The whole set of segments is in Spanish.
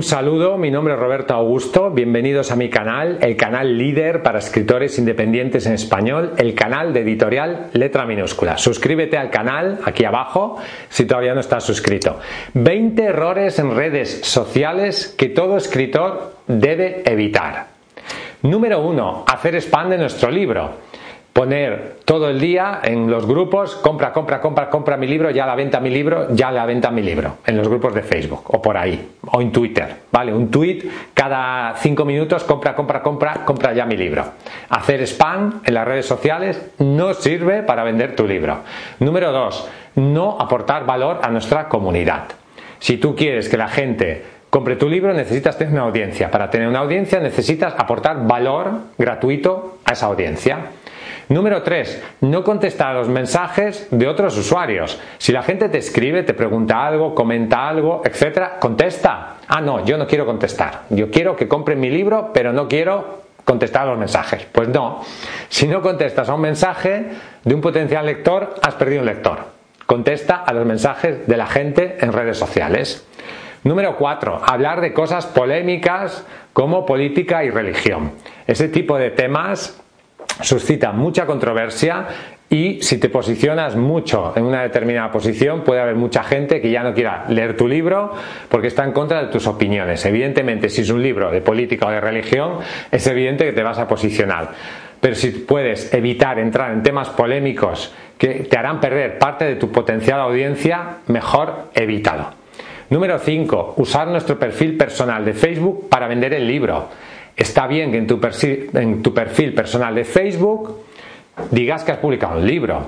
Un saludo, mi nombre es Roberto Augusto, bienvenidos a mi canal, el canal líder para escritores independientes en español, el canal de editorial letra minúscula. Suscríbete al canal aquí abajo si todavía no estás suscrito. 20 errores en redes sociales que todo escritor debe evitar. Número 1. Hacer spam de nuestro libro poner todo el día en los grupos, compra, compra, compra, compra mi libro, ya la venta mi libro, ya la venta mi libro, en los grupos de Facebook o por ahí, o en Twitter, ¿vale? Un tweet cada cinco minutos, compra, compra, compra, compra ya mi libro. Hacer spam en las redes sociales no sirve para vender tu libro. Número dos, no aportar valor a nuestra comunidad. Si tú quieres que la gente compre tu libro, necesitas tener una audiencia. Para tener una audiencia necesitas aportar valor gratuito a esa audiencia. Número 3. No contestar a los mensajes de otros usuarios. Si la gente te escribe, te pregunta algo, comenta algo, etcétera, contesta. Ah, no, yo no quiero contestar. Yo quiero que compren mi libro, pero no quiero contestar a los mensajes. Pues no. Si no contestas a un mensaje de un potencial lector, has perdido un lector. Contesta a los mensajes de la gente en redes sociales. Número 4. Hablar de cosas polémicas como política y religión. Ese tipo de temas suscita mucha controversia y si te posicionas mucho en una determinada posición puede haber mucha gente que ya no quiera leer tu libro porque está en contra de tus opiniones. Evidentemente, si es un libro de política o de religión, es evidente que te vas a posicionar. Pero si puedes evitar entrar en temas polémicos que te harán perder parte de tu potencial audiencia, mejor evítalo. Número 5. Usar nuestro perfil personal de Facebook para vender el libro. Está bien que en tu, perfil, personal de Facebook digas que has publicado un libro,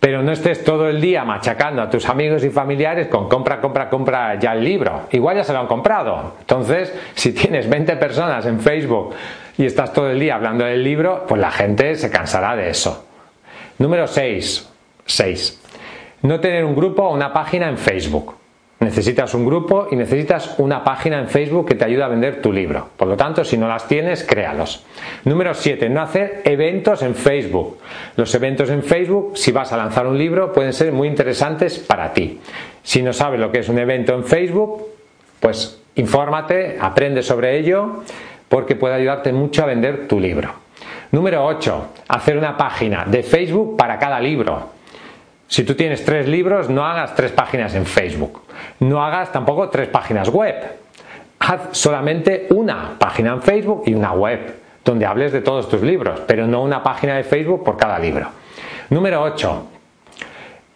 pero no estés todo el día machacando a tus amigos y familiares con compra, compra, compra ya el libro. Igual ya se lo han comprado. Entonces, si tienes 20 personas en Facebook y estás todo el día hablando del libro, pues la gente se cansará de eso. Número 6. 6. No tener un grupo o una página en Facebook. Necesitas un grupo y necesitas una página en Facebook que te ayude a vender tu libro. Por lo tanto, si no las tienes, créalos. Número 7. No hacer eventos en Facebook. Los eventos en Facebook, si vas a lanzar un libro, pueden ser muy interesantes para ti. Si no sabes lo que es un evento en Facebook, pues infórmate, aprende sobre ello, porque puede ayudarte mucho a vender tu libro. Número 8. Hacer una página de Facebook para cada libro. Si tú tienes tres libros, no hagas tres páginas en Facebook. No hagas tampoco tres páginas web. Haz solamente una página en Facebook y una web, donde hables de todos tus libros, pero no una página de Facebook por cada libro. Número 8.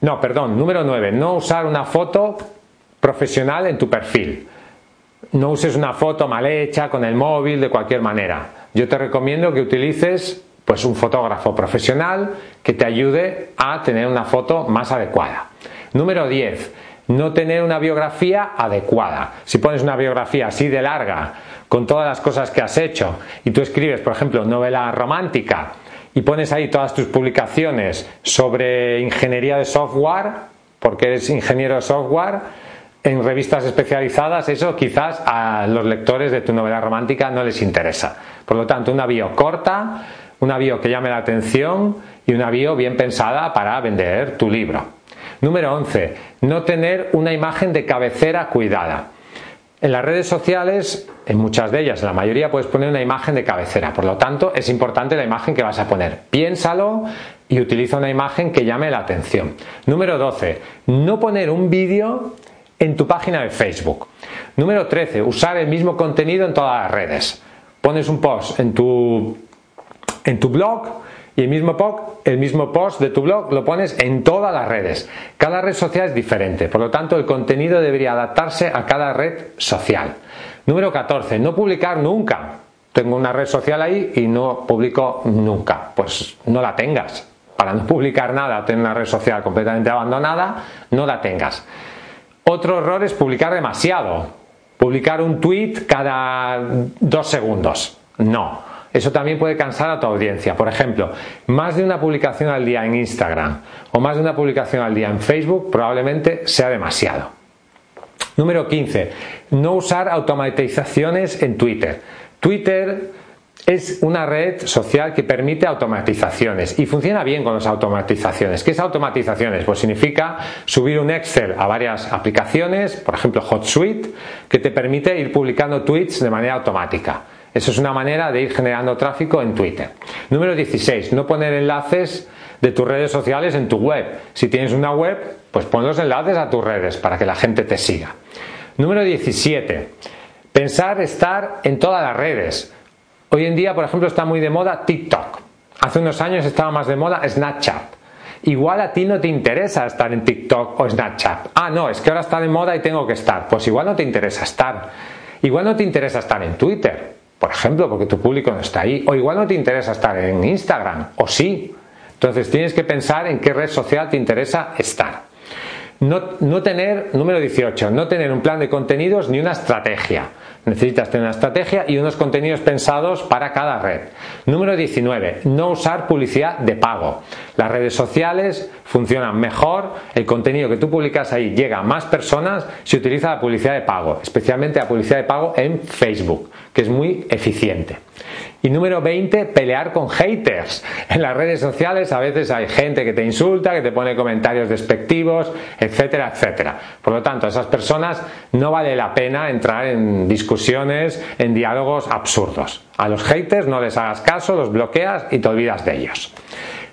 No, perdón, número 9. No usar una foto profesional en tu perfil. No uses una foto mal hecha con el móvil de cualquier manera. Yo te recomiendo que utilices pues un fotógrafo profesional que te ayude a tener una foto más adecuada. Número 10. No tener una biografía adecuada. Si pones una biografía así de larga, con todas las cosas que has hecho, y tú escribes, por ejemplo, novela romántica, y pones ahí todas tus publicaciones sobre ingeniería de software, porque eres ingeniero de software, en revistas especializadas, eso quizás a los lectores de tu novela romántica no les interesa. Por lo tanto, una bio corta, una bio que llame la atención y una bio bien pensada para vender tu libro. Número 11. No tener una imagen de cabecera cuidada. En las redes sociales, en muchas de ellas, en la mayoría, puedes poner una imagen de cabecera. Por lo tanto, es importante la imagen que vas a poner. Piénsalo y utiliza una imagen que llame la atención. Número 12. No poner un vídeo en tu página de Facebook. Número 13. Usar el mismo contenido en todas las redes. Pones un post en tu en tu blog y el mismo, post, el mismo post de tu blog lo pones en todas las redes. Cada red social es diferente, por lo tanto el contenido debería adaptarse a cada red social. Número 14. No publicar nunca. Tengo una red social ahí y no publico nunca. Pues no la tengas. Para no publicar nada, tener una red social completamente abandonada, no la tengas. Otro error es publicar demasiado. Publicar un tweet cada dos segundos. No eso también puede cansar a tu audiencia. Por ejemplo, más de una publicación al día en Instagram o más de una publicación al día en Facebook probablemente sea demasiado. Número 15. No usar automatizaciones en Twitter. Twitter es una red social que permite automatizaciones y funciona bien con las automatizaciones. ¿Qué es automatizaciones? Pues significa subir un Excel a varias aplicaciones, por ejemplo HotSuite, que te permite ir publicando tweets de manera automática. Eso es una manera de ir generando tráfico en Twitter. Número 16. No poner enlaces de tus redes sociales en tu web. Si tienes una web, pues pon los enlaces a tus redes para que la gente te siga. Número 17. Pensar estar en todas las redes. Hoy en día, por ejemplo, está muy de moda TikTok. Hace unos años estaba más de moda Snapchat. Igual a ti no te interesa estar en TikTok o Snapchat. Ah, no, es que ahora está de moda y tengo que estar. Pues igual no te interesa estar. Igual no te interesa estar en Twitter por ejemplo, porque tu público no está ahí. O igual no te interesa estar en Instagram, o sí. Entonces tienes que pensar en qué red social te interesa estar. No, tener, número 18, no tener un plan de contenidos ni una estrategia. Necesitas tener una estrategia y unos contenidos pensados para cada red. Número 19, no usar publicidad de pago. Las redes sociales funcionan mejor, el contenido que tú publicas ahí llega a más personas si utiliza la publicidad de pago, especialmente la publicidad de pago en Facebook, que es muy eficiente. Y número 20, pelear con haters. En las redes sociales a veces hay gente que te insulta, que te pone comentarios despectivos, etcétera, etcétera. Por lo tanto, a esas personas no vale la pena entrar en discusiones, en diálogos absurdos. A los haters no les hagas caso, los bloqueas y te olvidas de ellos.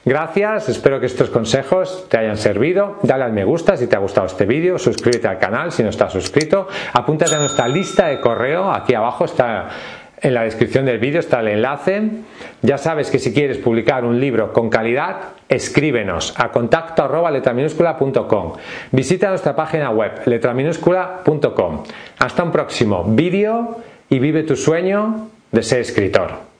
Gracias, espero que estos consejos te hayan servido. Dale al me gusta si te ha gustado este vídeo, suscríbete al canal si no estás suscrito, apúntate a nuestra lista de correo, aquí abajo está en la descripción del vídeo está el enlace. Ya sabes que si quieres publicar un libro con calidad, escríbenos a contacto arroba Visita nuestra página web letraminúscula.com. Hasta un próximo vídeo y vive tu sueño de ser escritor.